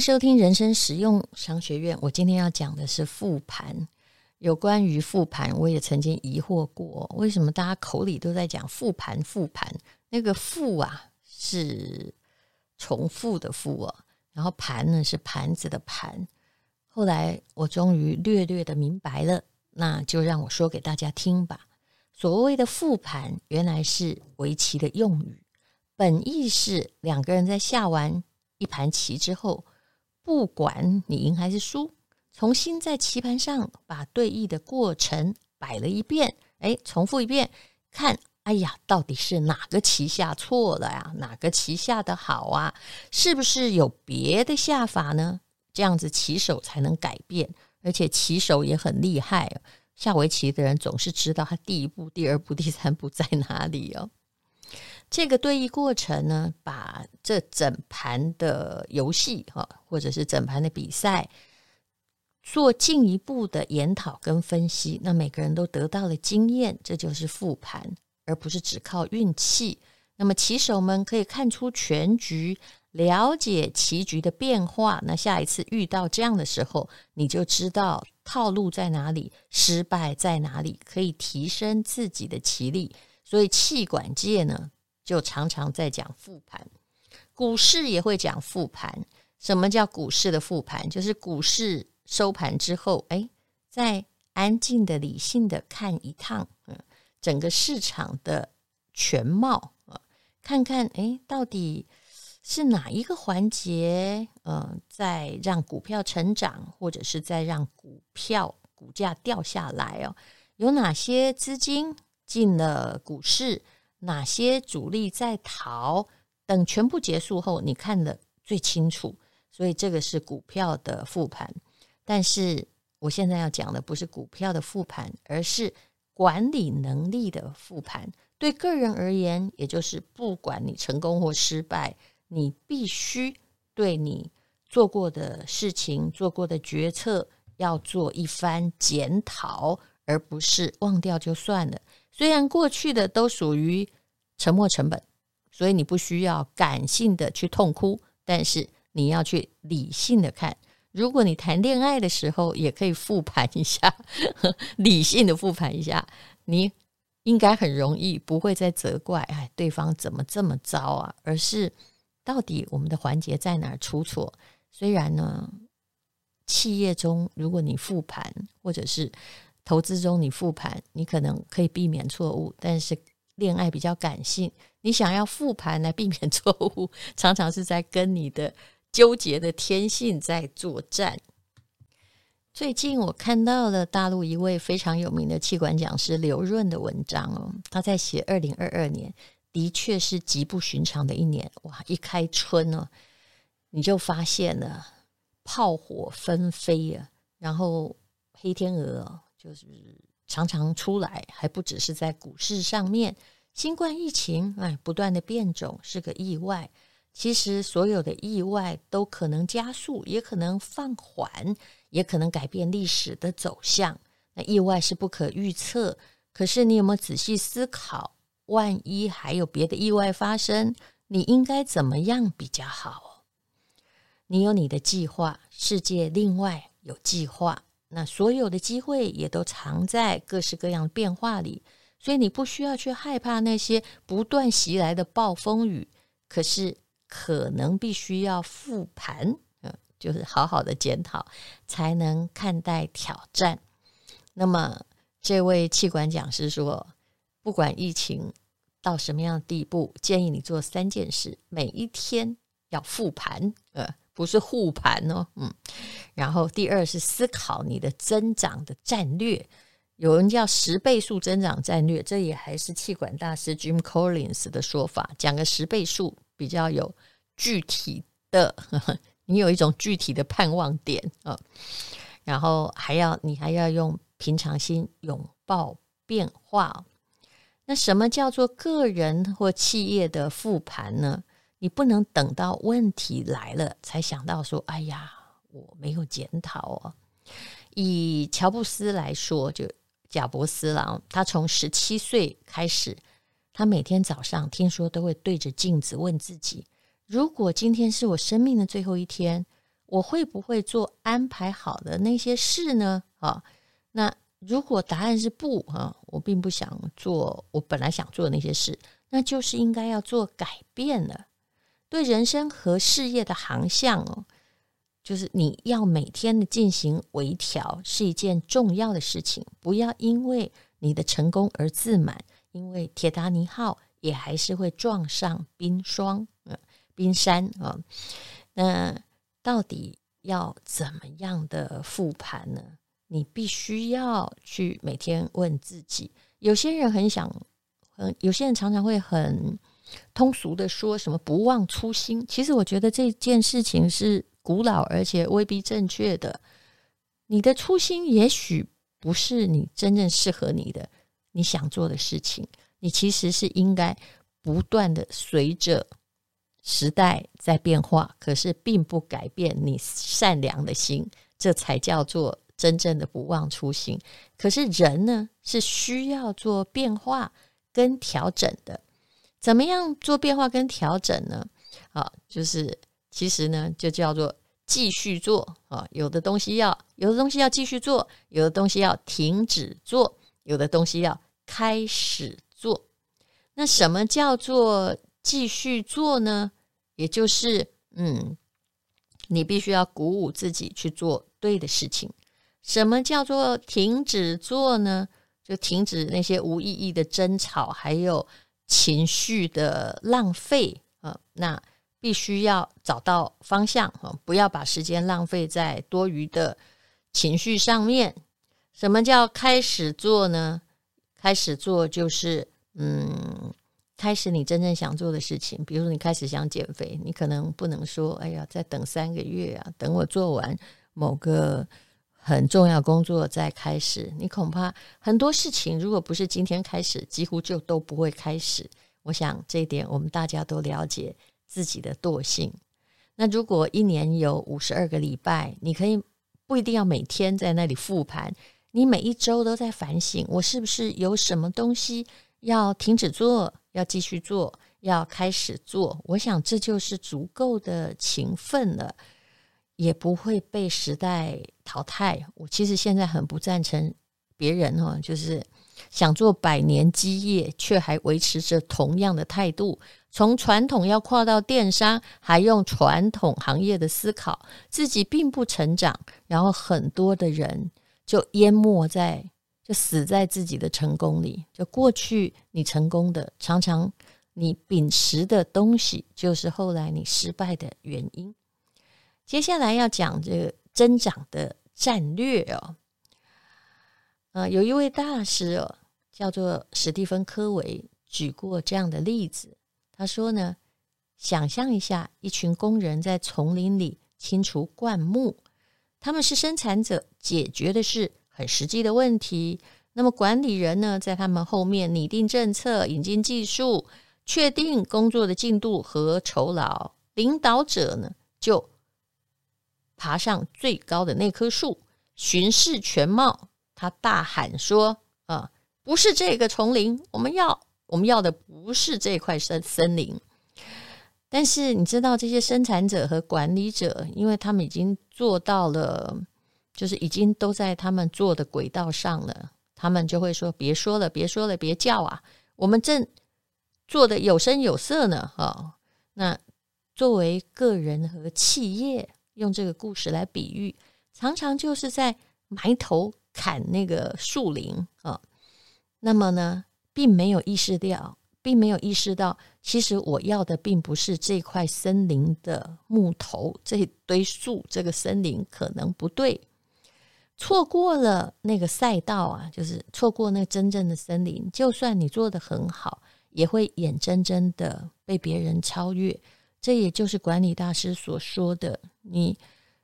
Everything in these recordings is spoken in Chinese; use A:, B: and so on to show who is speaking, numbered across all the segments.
A: 收听人生实用商学院。我今天要讲的是复盘。有关于复盘，我也曾经疑惑过，为什么大家口里都在讲复盘？复盘那个“复”啊，是重复的“复”啊，然后“盘”呢是盘子的“盘”。后来我终于略略的明白了，那就让我说给大家听吧。所谓的复盘，原来是围棋的用语，本意是两个人在下完一盘棋之后，不管你赢还是输，重新在棋盘上把对弈的过程摆了一遍，哎，重复一遍，看，哎呀，到底是哪个棋下错了呀？哪个棋下的好啊？是不是有别的下法呢？这样子棋手才能改变，而且棋手也很厉害。下围棋的人总是知道他第一步、第二步、第三步在哪里哦。这个对弈过程呢，把这整盘的游戏哈，或者是整盘的比赛做进一步的研讨跟分析，那每个人都得到了经验，这就是复盘，而不是只靠运气。那么棋手们可以看出全局。了解棋局的变化，那下一次遇到这样的时候，你就知道套路在哪里，失败在哪里，可以提升自己的棋力。所以，气管界呢，就常常在讲复盘，股市也会讲复盘。什么叫股市的复盘？就是股市收盘之后，哎，再安静的、理性的看一趟，嗯，整个市场的全貌啊，看看，哎，到底。是哪一个环节，嗯、在让股票成长，或者是在让股票股价掉下来哦？有哪些资金进了股市？哪些主力在逃？等全部结束后，你看得最清楚。所以这个是股票的复盘。但是我现在要讲的不是股票的复盘，而是管理能力的复盘。对个人而言，也就是不管你成功或失败。你必须对你做过的事情、做过的决策要做一番检讨，而不是忘掉就算了。虽然过去的都属于沉没成本，所以你不需要感性的去痛哭，但是你要去理性的看。如果你谈恋爱的时候，也可以复盘一下，理性的复盘一下，你应该很容易不会再责怪哎，对方怎么这么糟啊，而是。到底我们的环节在哪儿出错？虽然呢，企业中如果你复盘，或者是投资中你复盘，你可能可以避免错误。但是恋爱比较感性，你想要复盘来避免错误，常常是在跟你的纠结的天性在作战。最近我看到了大陆一位非常有名的气管讲师刘润的文章哦，他在写二零二二年。的确是极不寻常的一年哇！一开春呢，你就发现了炮火纷飞啊，然后黑天鹅就是常常出来，还不只是在股市上面。新冠疫情哎，不断的变种是个意外。其实所有的意外都可能加速，也可能放缓，也可能改变历史的走向。那意外是不可预测，可是你有没有仔细思考？万一还有别的意外发生，你应该怎么样比较好？你有你的计划，世界另外有计划，那所有的机会也都藏在各式各样的变化里，所以你不需要去害怕那些不断袭来的暴风雨。可是可能必须要复盘，嗯，就是好好的检讨，才能看待挑战。那么这位气管讲师说。不管疫情到什么样的地步，建议你做三件事：每一天要复盘，呃，不是护盘哦，嗯。然后第二是思考你的增长的战略，有人叫十倍数增长战略，这也还是气管大师 Jim Collins 的说法，讲个十倍数比较有具体的，呵 呵你有一种具体的盼望点啊。然后还要你还要用平常心拥抱变化。那什么叫做个人或企业的复盘呢？你不能等到问题来了才想到说：“哎呀，我没有检讨哦。”以乔布斯来说，就贾伯斯了，他从十七岁开始，他每天早上听说都会对着镜子问自己：“如果今天是我生命的最后一天，我会不会做安排好的那些事呢？”啊，那。如果答案是不啊，我并不想做我本来想做的那些事，那就是应该要做改变了。对人生和事业的航向哦，就是你要每天的进行微调，是一件重要的事情。不要因为你的成功而自满，因为铁达尼号也还是会撞上冰霜，嗯，冰山啊。那到底要怎么样的复盘呢？你必须要去每天问自己。有些人很想，嗯，有些人常常会很通俗的说什么“不忘初心”。其实我觉得这件事情是古老而且未必正确的。你的初心也许不是你真正适合你的、你想做的事情。你其实是应该不断的随着时代在变化，可是并不改变你善良的心，这才叫做。真正的不忘初心，可是人呢，是需要做变化跟调整的。怎么样做变化跟调整呢？啊，就是其实呢，就叫做继续做啊。有的东西要，有的东西要继续做，有的东西要停止做，有的东西要开始做。那什么叫做继续做呢？也就是，嗯，你必须要鼓舞自己去做对的事情。什么叫做停止做呢？就停止那些无意义的争吵，还有情绪的浪费啊。那必须要找到方向啊，不要把时间浪费在多余的情绪上面。什么叫开始做呢？开始做就是嗯，开始你真正想做的事情。比如说你开始想减肥，你可能不能说：“哎呀，再等三个月啊，等我做完某个。”很重要工作在开始，你恐怕很多事情如果不是今天开始，几乎就都不会开始。我想这一点我们大家都了解自己的惰性。那如果一年有五十二个礼拜，你可以不一定要每天在那里复盘，你每一周都在反省，我是不是有什么东西要停止做，要继续做，要开始做？我想这就是足够的勤奋了。也不会被时代淘汰。我其实现在很不赞成别人哈，就是想做百年基业，却还维持着同样的态度。从传统要跨到电商，还用传统行业的思考，自己并不成长，然后很多的人就淹没在，就死在自己的成功里。就过去你成功的，常常你秉持的东西，就是后来你失败的原因。接下来要讲这个增长的战略哦，呃，有一位大师哦，叫做史蒂芬·科维，举过这样的例子。他说呢，想象一下，一群工人在丛林里清除灌木，他们是生产者，解决的是很实际的问题。那么管理人呢，在他们后面拟定政策、引进技术、确定工作的进度和酬劳。领导者呢，就爬上最高的那棵树，巡视全貌。他大喊说：“啊，不是这个丛林，我们要我们要的不是这块森森林。”但是你知道，这些生产者和管理者，因为他们已经做到了，就是已经都在他们做的轨道上了，他们就会说：“别说了，别说了，别叫啊！我们正做的有声有色呢。”哈，那作为个人和企业。用这个故事来比喻，常常就是在埋头砍那个树林啊。那么呢，并没有意识到，并没有意识到，其实我要的并不是这块森林的木头，这堆树，这个森林可能不对。错过了那个赛道啊，就是错过那真正的森林。就算你做得很好，也会眼睁睁的被别人超越。这也就是管理大师所说的：你，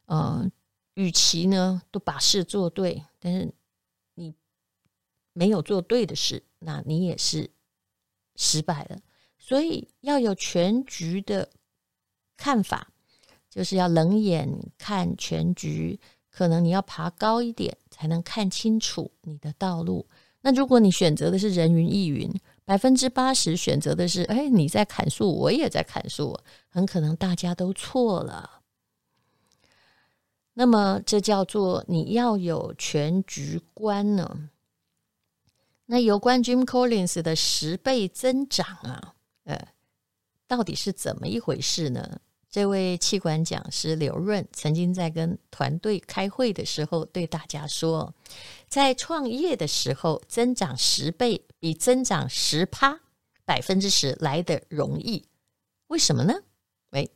A: 呃，与其呢都把事做对，但是你没有做对的事，那你也是失败了。所以要有全局的看法，就是要冷眼看全局。可能你要爬高一点，才能看清楚你的道路。那如果你选择的是人云亦云，百分之八十选择的是，哎，你在砍树，我也在砍树，很可能大家都错了。那么这叫做你要有全局观呢。那有关 Jim Collins 的十倍增长啊。呃，到底是怎么一回事呢？这位企管讲师刘润曾经在跟团队开会的时候对大家说，在创业的时候增长十倍比增长十趴百分之十来得容易，为什么呢？喂，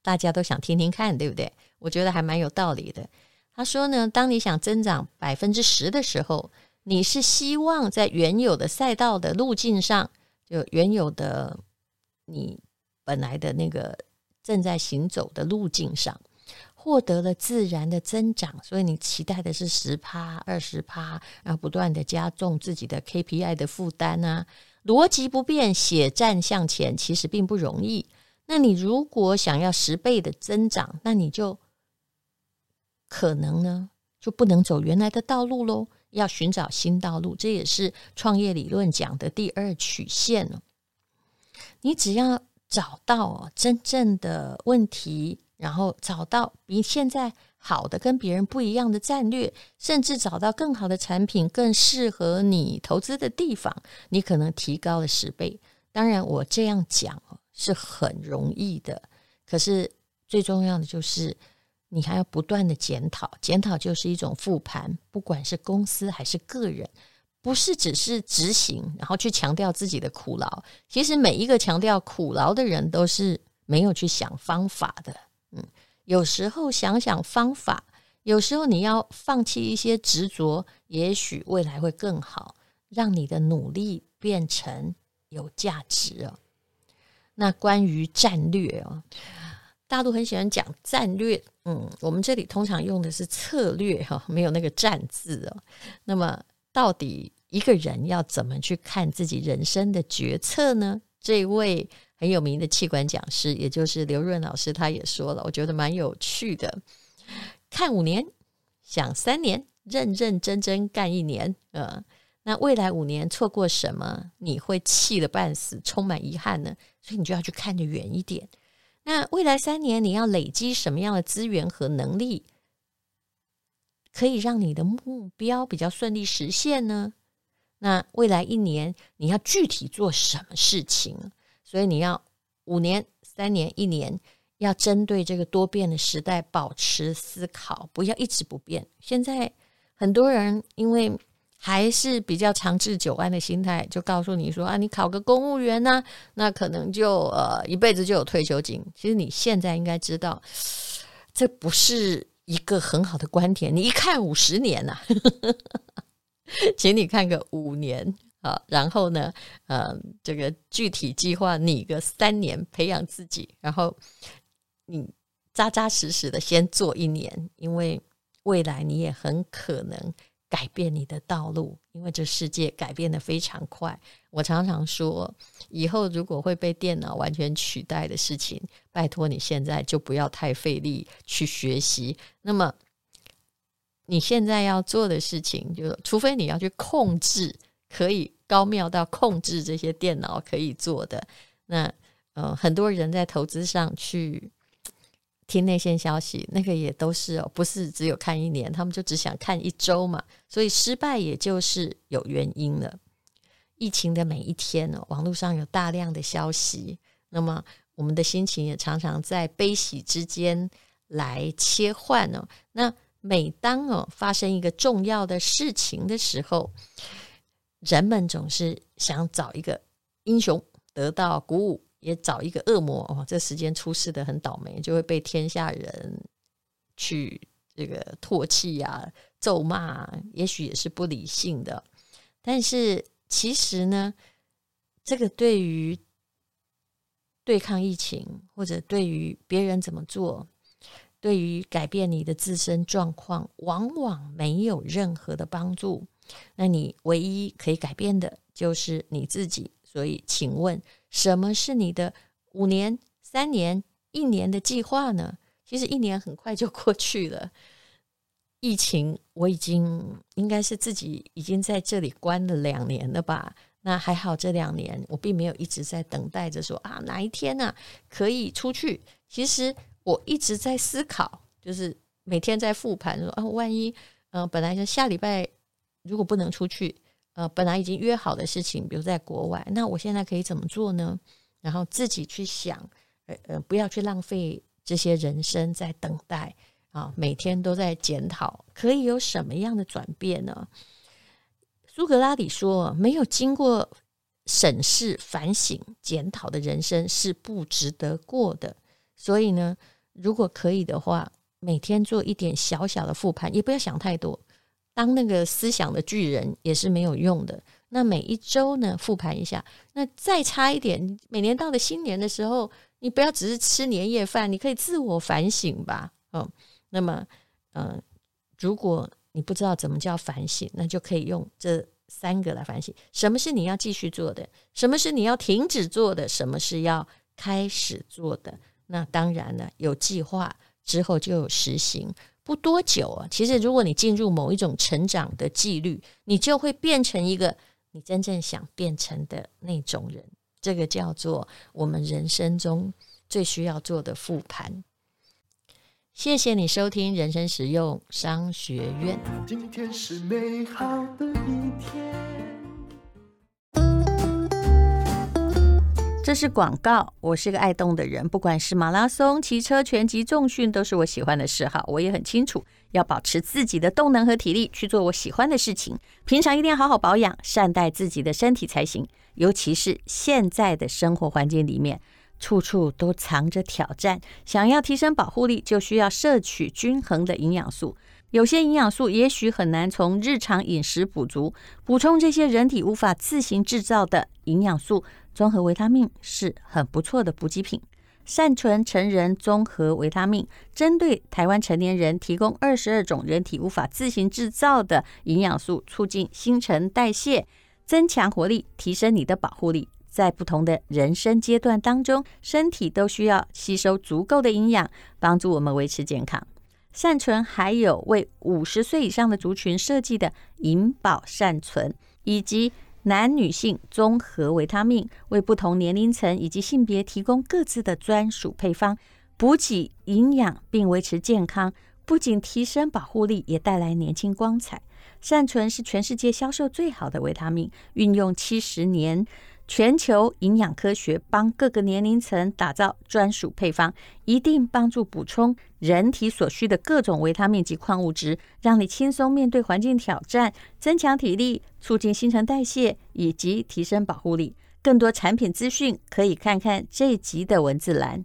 A: 大家都想听听看，对不对？我觉得还蛮有道理的。他说呢，当你想增长百分之十的时候，你是希望在原有的赛道的路径上，就原有的。你本来的那个正在行走的路径上，获得了自然的增长，所以你期待的是十趴、二十趴，然后不断的加重自己的 KPI 的负担啊。逻辑不变，血战向前，其实并不容易。那你如果想要十倍的增长，那你就可能呢，就不能走原来的道路喽，要寻找新道路。这也是创业理论讲的第二曲线。你只要找到真正的问题，然后找到比现在好的、跟别人不一样的战略，甚至找到更好的产品、更适合你投资的地方，你可能提高了十倍。当然，我这样讲是很容易的，可是最重要的就是你还要不断的检讨，检讨就是一种复盘，不管是公司还是个人。不是只是执行，然后去强调自己的苦劳。其实每一个强调苦劳的人，都是没有去想方法的。嗯，有时候想想方法，有时候你要放弃一些执着，也许未来会更好，让你的努力变成有价值哦。那关于战略哦，大陆很喜欢讲战略，嗯，我们这里通常用的是策略哈，没有那个战字哦。那么。到底一个人要怎么去看自己人生的决策呢？这位很有名的企管讲师，也就是刘润老师，他也说了，我觉得蛮有趣的。看五年，想三年，认认真真干一年。呃，那未来五年错过什么，你会气得半死，充满遗憾呢？所以你就要去看得远一点。那未来三年，你要累积什么样的资源和能力？可以让你的目标比较顺利实现呢？那未来一年你要具体做什么事情？所以你要五年、三年、一年，要针对这个多变的时代保持思考，不要一直不变。现在很多人因为还是比较长治久安的心态，就告诉你说啊，你考个公务员呢，那可能就呃一辈子就有退休金。其实你现在应该知道，这不是。一个很好的观点，你一看五十年呐、啊，请你看个五年啊，然后呢，呃，这个具体计划你个三年，培养自己，然后你扎扎实实的先做一年，因为未来你也很可能。改变你的道路，因为这世界改变得非常快。我常常说，以后如果会被电脑完全取代的事情，拜托你现在就不要太费力去学习。那么你现在要做的事情，就除非你要去控制，可以高妙到控制这些电脑可以做的。那呃，很多人在投资上去。听内线消息，那个也都是哦，不是只有看一年，他们就只想看一周嘛，所以失败也就是有原因了。疫情的每一天呢，网络上有大量的消息，那么我们的心情也常常在悲喜之间来切换哦。那每当哦发生一个重要的事情的时候，人们总是想找一个英雄得到鼓舞。也找一个恶魔哦，这时间出事的很倒霉，就会被天下人去这个唾弃啊、咒骂，也许也是不理性的。但是其实呢，这个对于对抗疫情，或者对于别人怎么做，对于改变你的自身状况，往往没有任何的帮助。那你唯一可以改变的就是你自己。所以，请问，什么是你的五年、三年、一年的计划呢？其实一年很快就过去了。疫情，我已经应该是自己已经在这里关了两年了吧？那还好，这两年我并没有一直在等待着说啊，哪一天呢、啊、可以出去？其实我一直在思考，就是每天在复盘说啊，万一嗯、呃，本来是下礼拜如果不能出去。呃，本来已经约好的事情，比如在国外，那我现在可以怎么做呢？然后自己去想，呃呃，不要去浪费这些人生在等待啊，每天都在检讨，可以有什么样的转变呢？苏格拉底说，没有经过审视、反省、检讨的人生是不值得过的。所以呢，如果可以的话，每天做一点小小的复盘，也不要想太多。当那个思想的巨人也是没有用的。那每一周呢，复盘一下。那再差一点，每年到了新年的时候，你不要只是吃年夜饭，你可以自我反省吧。嗯，那么，嗯，如果你不知道怎么叫反省，那就可以用这三个来反省：什么是你要继续做的？什么是你要停止做的？什么是要开始做的？那当然了，有计划之后就有实行。不多久啊，其实如果你进入某一种成长的纪律，你就会变成一个你真正想变成的那种人。这个叫做我们人生中最需要做的复盘。谢谢你收听人生实用商学院。
B: 今天是美好的一天。
A: 这是广告。我是个爱动的人，不管是马拉松、骑车、拳击、重训，都是我喜欢的嗜好。我也很清楚，要保持自己的动能和体力去做我喜欢的事情。平常一定要好好保养，善待自己的身体才行。尤其是现在的生活环境里面，处处都藏着挑战。想要提升保护力，就需要摄取均衡的营养素。有些营养素也许很难从日常饮食补足，补充这些人体无法自行制造的营养素。综合维他命是很不错的补给品。善存成人综合维他命针对台湾成年人提供二十二种人体无法自行制造的营养素，促进新陈代谢，增强活力，提升你的保护力。在不同的人生阶段当中，身体都需要吸收足够的营养，帮助我们维持健康。善存还有为五十岁以上的族群设计的银保善存，以及。男女性综合维他命为不同年龄层以及性别提供各自的专属配方，补给营养并维持健康，不仅提升保护力，也带来年轻光彩。善存是全世界销售最好的维他命，运用七十年。全球营养科学帮各个年龄层打造专属配方，一定帮助补充人体所需的各种维他命及矿物质，让你轻松面对环境挑战，增强体力，促进新陈代谢以及提升保护力。更多产品资讯可以看看这集的文字栏。